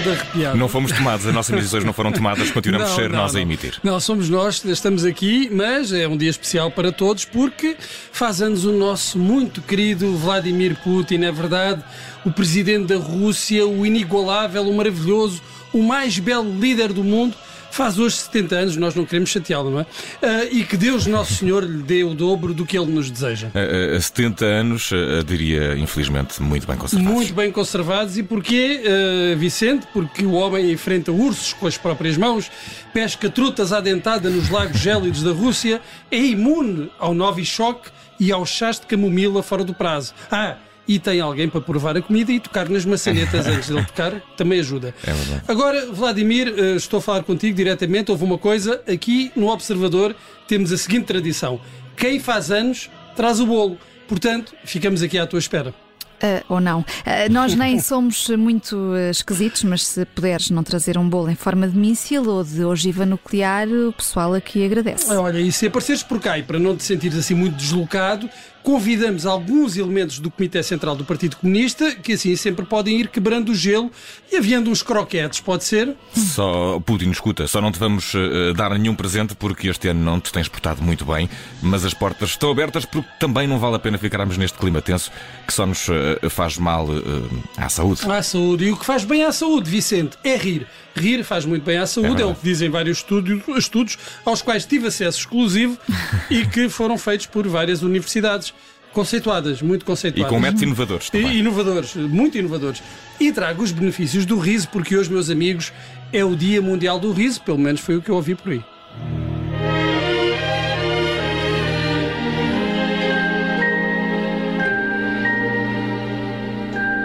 todo arrepiado. Não fomos tomados, as nossas emissões não foram tomadas, continuamos a ser nós a emitir. Não, somos nós, estamos aqui, mas é um dia especial para todos porque faz anos o nosso muito querido Vladimir Putin, é verdade, o presidente da Rússia, o inigualável, o maravilhoso, o mais belo líder do mundo faz hoje 70 anos, nós não queremos chateá-lo, não é? Uh, e que Deus Nosso Senhor lhe dê o dobro do que ele nos deseja. Uh, uh, 70 anos, diria, infelizmente, muito bem conservados. Muito bem conservados. E porquê, uh, Vicente? Porque o homem enfrenta ursos com as próprias mãos, pesca trutas à dentada nos lagos gélidos da Rússia, é imune ao Novichok e aos chás de camomila fora do prazo. Ah, e tem alguém para provar a comida e tocar nas maçanetas antes dele tocar, também ajuda. É verdade. Agora, Vladimir, eh, estou a falar contigo diretamente. Houve uma coisa, aqui no Observador temos a seguinte tradição: quem faz anos traz o bolo. Portanto, ficamos aqui à tua espera. Uh, ou não. Uh, nós nem somos muito uh, esquisitos, mas se puderes não trazer um bolo em forma de míssil ou de ogiva nuclear, o pessoal aqui agradece. Olha, e se apareceres por cá e para não te sentires assim muito deslocado, convidamos alguns elementos do Comitê Central do Partido Comunista que assim sempre podem ir quebrando o gelo e havendo uns croquetes, pode ser? Só, Putin, escuta, só não te vamos uh, dar nenhum presente porque este ano não te tens portado muito bem, mas as portas estão abertas porque também não vale a pena ficarmos neste clima tenso que só nos uh, faz mal uh, à saúde. À saúde. E o que faz bem à saúde, Vicente, é rir. Rir faz muito bem à saúde, é, é o que dizem vários estudos, estudos aos quais tive acesso exclusivo e que foram feitos por várias universidades conceituadas, muito conceituadas. E com métodos inovadores também. E inovadores, muito inovadores. E trago os benefícios do riso, porque hoje, meus amigos, é o Dia Mundial do Riso, pelo menos foi o que eu ouvi por aí.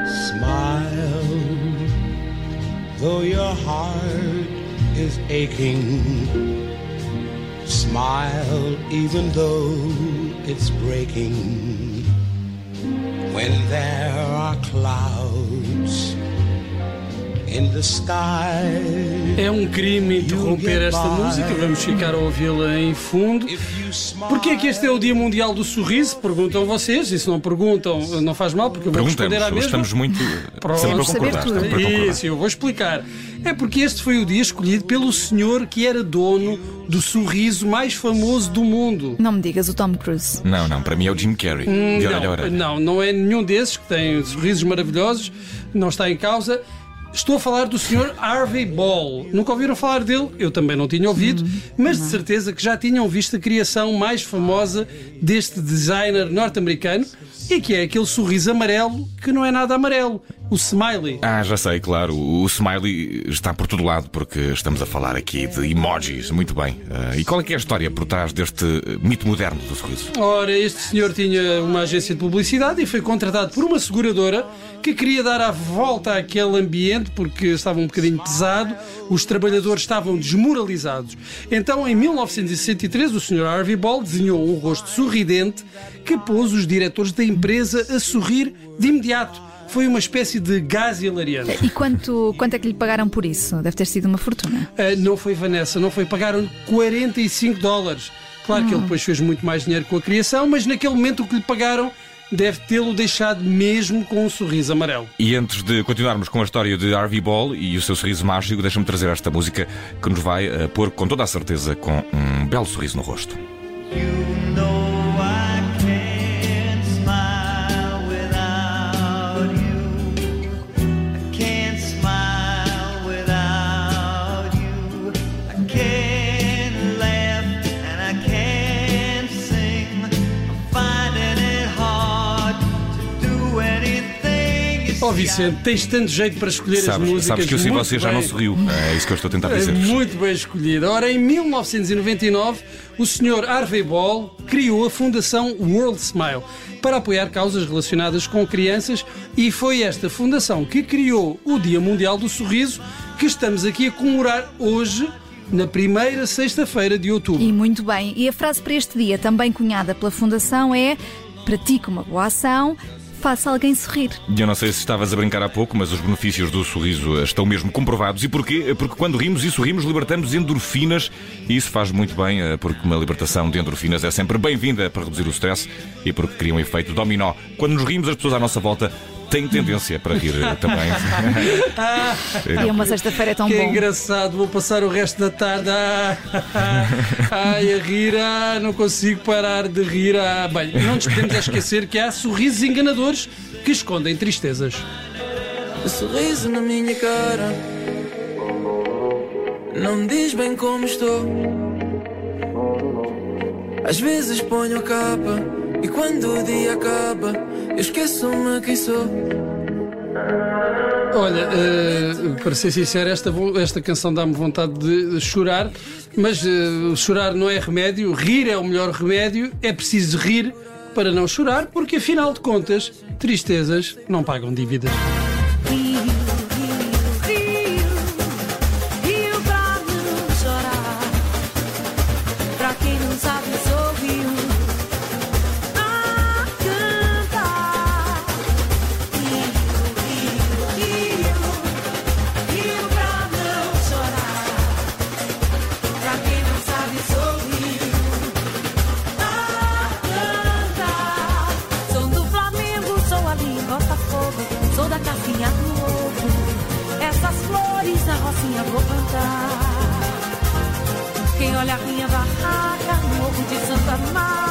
Smile, though your heart is aching. Smile, even though it's breaking. When there are clouds. É um crime interromper esta música, vamos ficar a ouvi-la em fundo. Porquê é que este é o Dia Mundial do Sorriso? Perguntam vocês, e se não perguntam, não faz mal, porque eu vou responder à mesma. Estamos muito Pronto. sempre concordar. Sempre a concordar. Isso, eu vou explicar. É porque este foi o dia escolhido pelo senhor que era dono do sorriso mais famoso do mundo. Não me digas o Tom Cruise. Não, não, para mim é o Jim Carrey. Hum, de não, não, não é nenhum desses que tem sorrisos maravilhosos, não está em causa. Estou a falar do Sr. Harvey Ball. Nunca ouviram falar dele? Eu também não tinha ouvido, mas de certeza que já tinham visto a criação mais famosa deste designer norte-americano e que é aquele sorriso amarelo que não é nada amarelo, o smiley. Ah, já sei, claro. O smiley está por todo lado porque estamos a falar aqui de emojis. Muito bem. Uh, e qual é que é a história por trás deste mito moderno do sorriso? Ora, este senhor tinha uma agência de publicidade e foi contratado por uma seguradora que queria dar a volta àquele ambiente porque estava um bocadinho pesado, os trabalhadores estavam desmoralizados. Então, em 1963, o Sr. Harvey Ball desenhou um rosto sorridente que pôs os diretores da empresa a sorrir de imediato foi uma espécie de gás hilariante. E quanto, quanto é que lhe pagaram por isso? Deve ter sido uma fortuna. Uh, não foi Vanessa, não foi. Pagaram 45 dólares. Claro hum. que ele depois fez muito mais dinheiro com a criação, mas naquele momento o que lhe pagaram deve tê-lo deixado mesmo com um sorriso amarelo. E antes de continuarmos com a história de Harvey Ball e o seu sorriso mágico, deixa-me trazer esta música que nos vai uh, pôr com toda a certeza com um belo sorriso no rosto. Oh Vicente, tens tanto jeito para escolher sabes, as músicas. Sabes que eu sei você bem. já não sorriu. É isso que eu estou a tentar dizer. Muito bem escolhido. Ora, em 1999, o Sr. Harvey Ball criou a Fundação World Smile para apoiar causas relacionadas com crianças e foi esta fundação que criou o Dia Mundial do Sorriso que estamos aqui a comemorar hoje na primeira sexta-feira de outubro. E muito bem. E a frase para este dia, também cunhada pela Fundação, é pratica uma boa ação, faça alguém sorrir. Eu não sei se estavas a brincar há pouco, mas os benefícios do sorriso estão mesmo comprovados. E porquê? Porque quando rimos e sorrimos, libertamos endorfinas e isso faz muito bem, eh, porque uma libertação de endorfinas é sempre bem-vinda para reduzir o stress e porque cria um efeito dominó. Quando nos rimos, as pessoas à nossa volta tem tendência para rir também. E uma sexta-feira é tão que bom. engraçado, vou passar o resto da tarde ah, ai, a rir, ah, não consigo parar de rir. Ah. Bem, não nos podemos esquecer que há sorrisos enganadores que escondem tristezas. O sorriso na minha cara não me diz bem como estou. Às vezes ponho a capa e quando o dia acaba, eu esqueço-me quem sou. Olha, eh, para ser sincero, esta, esta canção dá-me vontade de chorar, mas eh, chorar não é remédio, rir é o melhor remédio, é preciso rir para não chorar, porque afinal de contas, tristezas não pagam dívidas. Rocinha vou plantar. Quem olha a minha barraca, morro de Santa Marta.